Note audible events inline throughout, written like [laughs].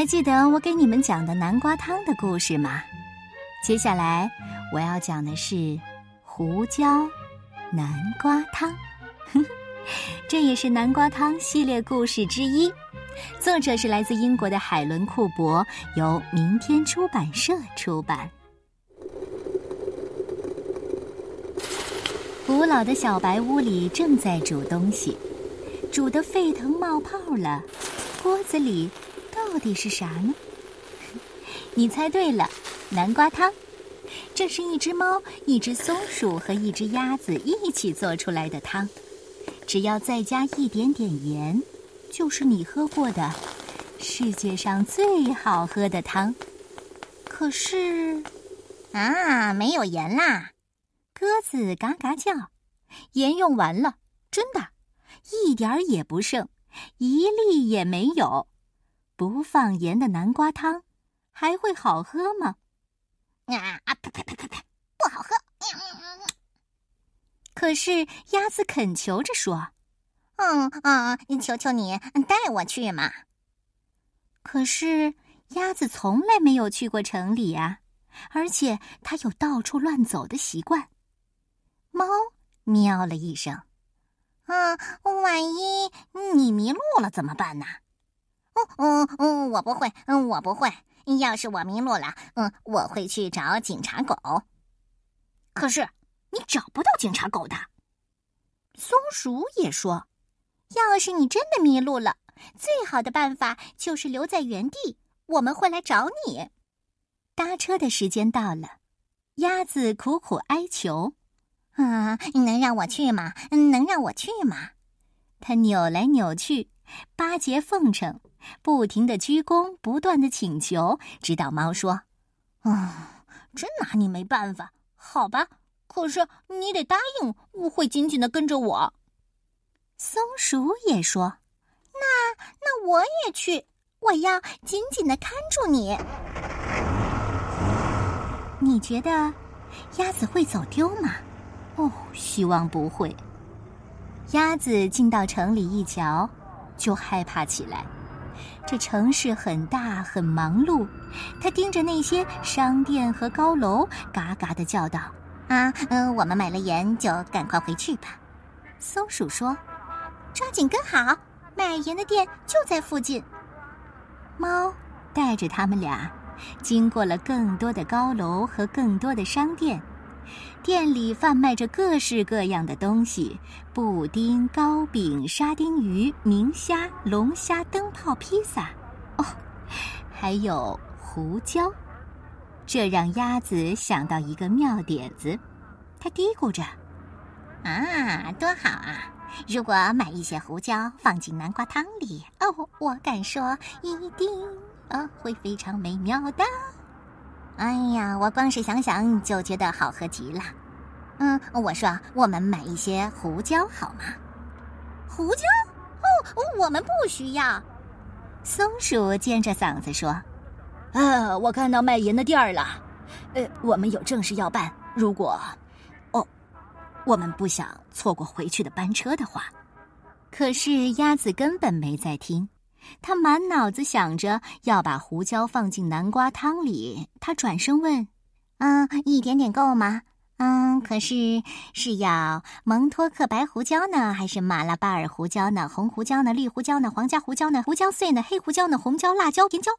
还记得我给你们讲的南瓜汤的故事吗？接下来我要讲的是胡椒南瓜汤，[laughs] 这也是南瓜汤系列故事之一。作者是来自英国的海伦·库珀，由明天出版社出版。古老的小白屋里正在煮东西，煮得沸腾冒泡了，锅子里。到底是啥呢？[laughs] 你猜对了，南瓜汤。这是一只猫、一只松鼠和一只鸭子一起做出来的汤。只要再加一点点盐，就是你喝过的世界上最好喝的汤。可是，啊，没有盐啦！鸽子嘎嘎叫，盐用完了，真的，一点儿也不剩，一粒也没有。不放盐的南瓜汤，还会好喝吗？啊啊！呸呸呸呸呸！不好喝。可是鸭子恳求着说：“嗯嗯，求求你带我去嘛。”可是鸭子从来没有去过城里呀，而且它有到处乱走的习惯。猫喵了一声：“嗯，万一你迷路了怎么办呢？”嗯嗯，我不会，嗯，我不会。要是我迷路了，嗯，我会去找警察狗。可是你找不到警察狗的。松鼠也说：“要是你真的迷路了，最好的办法就是留在原地，我们会来找你。”搭车的时间到了，鸭子苦苦哀求：“啊，能让我去吗？能让我去吗？”它扭来扭去，巴结奉承。不停的鞠躬，不断的请求，直到猫说：“啊，真拿你没办法，好吧。可是你得答应，我会紧紧的跟着我。”松鼠也说：“那那我也去，我要紧紧的看住你。”你觉得鸭子会走丢吗？哦，希望不会。鸭子进到城里一瞧，就害怕起来。这城市很大，很忙碌。他盯着那些商店和高楼，嘎嘎的叫道：“啊，嗯，我们买了盐，就赶快回去吧。”松鼠说：“抓紧跟好，买盐的店就在附近。”猫带着他们俩，经过了更多的高楼和更多的商店。店里贩卖着各式各样的东西：布丁、糕饼、沙丁鱼、明虾、龙虾、灯泡、披萨，哦，还有胡椒。这让鸭子想到一个妙点子，它嘀咕着：“啊，多好啊！如果买一些胡椒放进南瓜汤里，哦，我敢说，一定啊会非常美妙的。”哎呀，我光是想想就觉得好喝极了。嗯，我说，我们买一些胡椒好吗？胡椒？哦，我们不需要。松鼠尖着嗓子说：“啊，我看到卖盐的店儿了。呃，我们有正事要办。如果，哦，我们不想错过回去的班车的话。”可是鸭子根本没在听。他满脑子想着要把胡椒放进南瓜汤里。他转身问：“嗯，一点点够吗？嗯，可是是要蒙托克白胡椒呢，还是马拉巴尔胡椒呢？红胡椒呢？绿胡椒呢？皇家胡椒呢？胡椒碎呢？黑胡椒呢？红椒、辣椒、甜椒、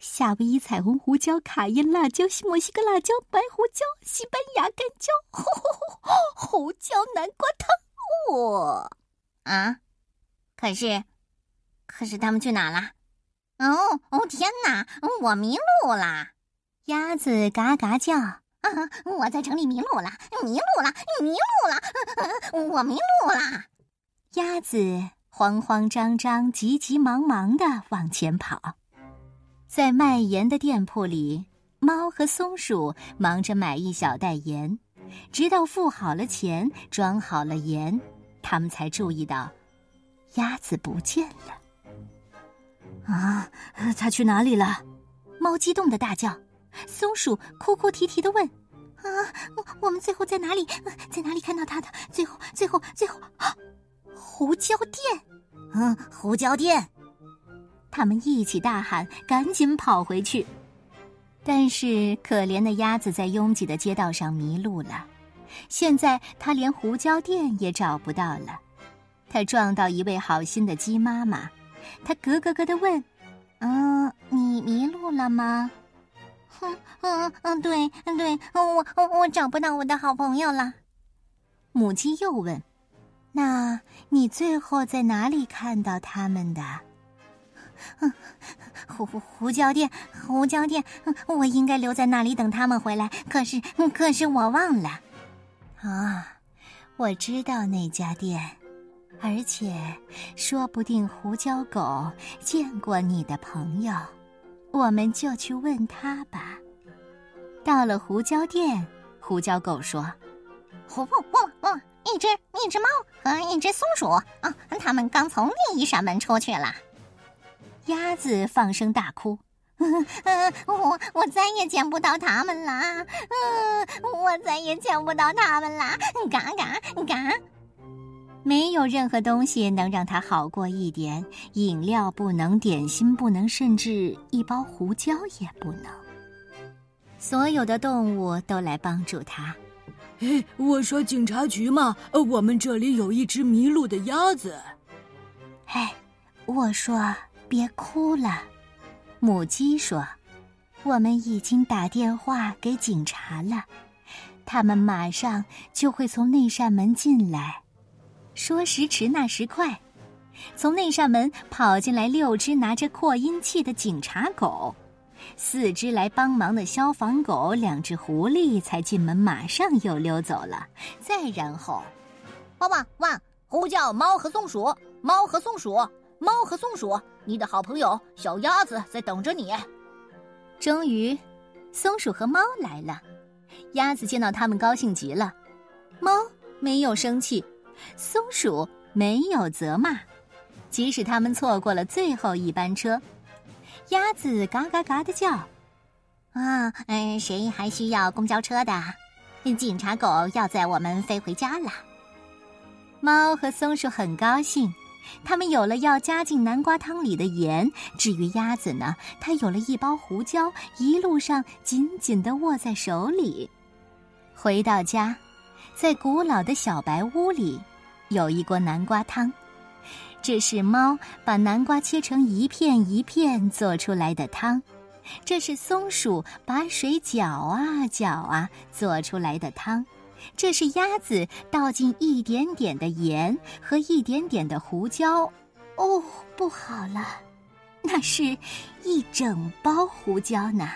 夏威夷彩虹胡椒、卡宴辣椒、西墨西哥辣椒、白胡椒、西班牙干椒、胡椒南瓜汤。哦，啊，可是。”可是他们去哪了？哦哦，天哪！我迷路了！鸭子嘎嘎叫。啊！我在城里迷路了，迷路了，迷路了！我迷路了！鸭子慌慌张张、急急忙忙的往前跑。在卖盐的店铺里，猫和松鼠忙着买一小袋盐，直到付好了钱、装好了盐，他们才注意到鸭子不见了。啊，他去哪里了？猫激动的大叫。松鼠哭哭啼啼的问：“啊，我我们最后在哪里？在哪里看到他的？最后，最后，最后，胡椒店。嗯，胡椒店。”他们一起大喊：“赶紧跑回去！”但是可怜的鸭子在拥挤的街道上迷路了，现在它连胡椒店也找不到了。它撞到一位好心的鸡妈妈，他咯咯咯的问：“嗯，你迷路了吗？”“哼，嗯嗯，对对，我我我找不到我的好朋友了。”母鸡又问：“那你最后在哪里看到他们的？”“胡胡胡椒店，胡椒店，我应该留在那里等他们回来。可是，可是我忘了。”“啊，我知道那家店，而且说不定胡椒狗见过你的朋友，我们就去问他吧。”到了胡椒店，胡椒狗说。呼呼呼！哦，一只一只猫和一只松鼠啊，他们刚从另一扇门出去了。鸭子放声大哭：“嗯 [laughs] 嗯，我我再也见不到他们啦！嗯，我再也见不到他们啦！嘎嘎嘎！没有任何东西能让它好过一点，饮料不能，点心不能，甚至一包胡椒也不能。所有的动物都来帮助他。”哎，我说警察局嘛，我们这里有一只迷路的鸭子。哎，我说别哭了。母鸡说：“我们已经打电话给警察了，他们马上就会从那扇门进来。”说时迟，那时快，从那扇门跑进来六只拿着扩音器的警察狗。四只来帮忙的消防狗，两只狐狸才进门，马上又溜走了。再然后，汪汪汪！呼叫猫和松鼠，猫和松鼠，猫和松鼠，你的好朋友小鸭子在等着你。终于，松鼠和猫来了。鸭子见到他们，高兴极了。猫没有生气，松鼠没有责骂，即使他们错过了最后一班车。鸭子嘎嘎嘎的叫，啊，嗯，谁还需要公交车的？警察狗要载我们飞回家了。猫和松鼠很高兴，他们有了要加进南瓜汤里的盐。至于鸭子呢，它有了一包胡椒，一路上紧紧的握在手里。回到家，在古老的小白屋里，有一锅南瓜汤。这是猫把南瓜切成一片一片做出来的汤，这是松鼠把水搅啊搅啊做出来的汤，这是鸭子倒进一点点的盐和一点点的胡椒。哦，不好了，那是一整包胡椒呢。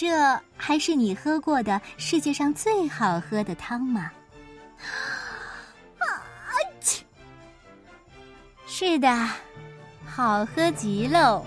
这还是你喝过的世界上最好喝的汤吗？啊，切是的，好喝极喽！